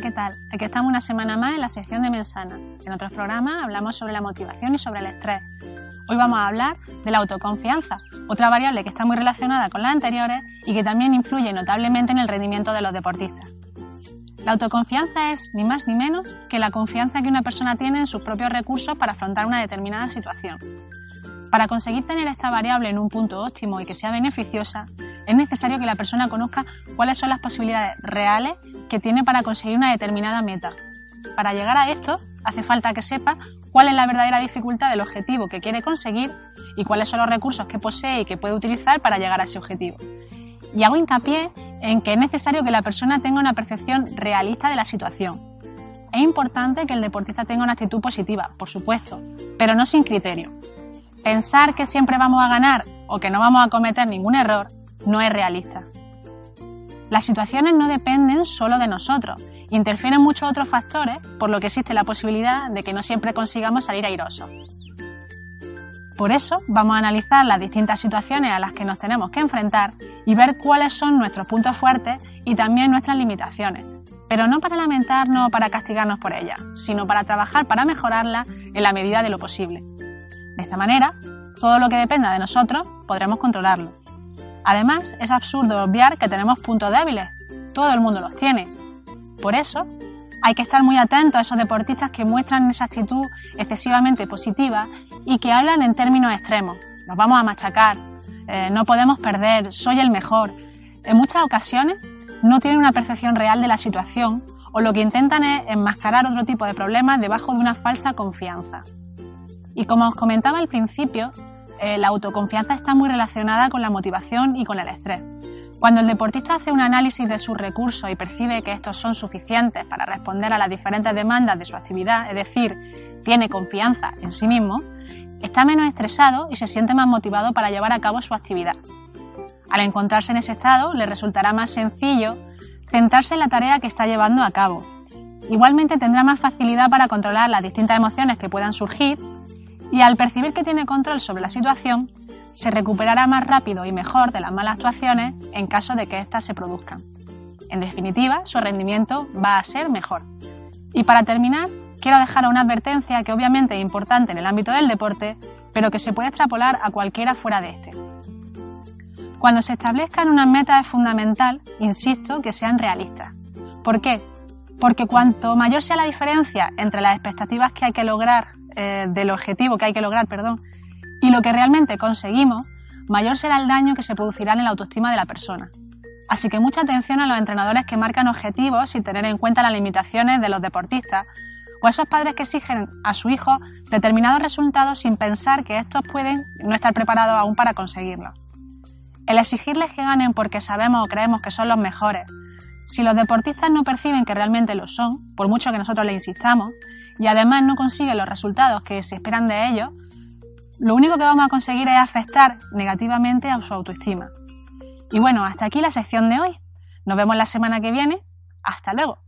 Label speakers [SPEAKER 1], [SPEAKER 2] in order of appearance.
[SPEAKER 1] ¿qué tal? Aquí estamos una semana más en la sección de Mensana. En otros programas hablamos sobre la motivación y sobre el estrés. Hoy vamos a hablar de la autoconfianza, otra variable que está muy relacionada con las anteriores y que también influye notablemente en el rendimiento de los deportistas. La autoconfianza es ni más ni menos que la confianza que una persona tiene en sus propios recursos para afrontar una determinada situación. Para conseguir tener esta variable en un punto óptimo y que sea beneficiosa, es necesario que la persona conozca cuáles son las posibilidades reales que tiene para conseguir una determinada meta. Para llegar a esto, hace falta que sepa cuál es la verdadera dificultad del objetivo que quiere conseguir y cuáles son los recursos que posee y que puede utilizar para llegar a ese objetivo. Y hago hincapié en que es necesario que la persona tenga una percepción realista de la situación. Es importante que el deportista tenga una actitud positiva, por supuesto, pero no sin criterio. Pensar que siempre vamos a ganar o que no vamos a cometer ningún error no es realista. Las situaciones no dependen solo de nosotros, interfieren muchos otros factores, por lo que existe la posibilidad de que no siempre consigamos salir airosos. Por eso vamos a analizar las distintas situaciones a las que nos tenemos que enfrentar y ver cuáles son nuestros puntos fuertes y también nuestras limitaciones, pero no para lamentarnos o para castigarnos por ellas, sino para trabajar para mejorarlas en la medida de lo posible. De esta manera, todo lo que dependa de nosotros podremos controlarlo. Además, es absurdo obviar que tenemos puntos débiles. Todo el mundo los tiene. Por eso, hay que estar muy atentos a esos deportistas que muestran esa actitud excesivamente positiva y que hablan en términos extremos. Nos vamos a machacar, eh, no podemos perder, soy el mejor. En muchas ocasiones no tienen una percepción real de la situación o lo que intentan es enmascarar otro tipo de problemas debajo de una falsa confianza. Y como os comentaba al principio, eh, la autoconfianza está muy relacionada con la motivación y con el estrés. Cuando el deportista hace un análisis de sus recursos y percibe que estos son suficientes para responder a las diferentes demandas de su actividad, es decir, tiene confianza en sí mismo, está menos estresado y se siente más motivado para llevar a cabo su actividad. Al encontrarse en ese estado, le resultará más sencillo centrarse en la tarea que está llevando a cabo. Igualmente tendrá más facilidad para controlar las distintas emociones que puedan surgir y al percibir que tiene control sobre la situación, se recuperará más rápido y mejor de las malas actuaciones en caso de que éstas se produzcan. En definitiva, su rendimiento va a ser mejor. Y para terminar, quiero dejar una advertencia que obviamente es importante en el ámbito del deporte, pero que se puede extrapolar a cualquiera fuera de este. Cuando se establezcan unas metas es fundamental, insisto, que sean realistas. ¿Por qué? Porque cuanto mayor sea la diferencia entre las expectativas que hay que lograr eh, del objetivo que hay que lograr, perdón, y lo que realmente conseguimos, mayor será el daño que se producirá en la autoestima de la persona. Así que mucha atención a los entrenadores que marcan objetivos sin tener en cuenta las limitaciones de los deportistas, o a esos padres que exigen a su hijo determinados resultados sin pensar que estos pueden no estar preparados aún para conseguirlos. El exigirles que ganen porque sabemos o creemos que son los mejores, si los deportistas no perciben que realmente lo son, por mucho que nosotros les insistamos, y además no consiguen los resultados que se esperan de ellos, lo único que vamos a conseguir es afectar negativamente a su autoestima. Y bueno, hasta aquí la sección de hoy. Nos vemos la semana que viene. Hasta luego.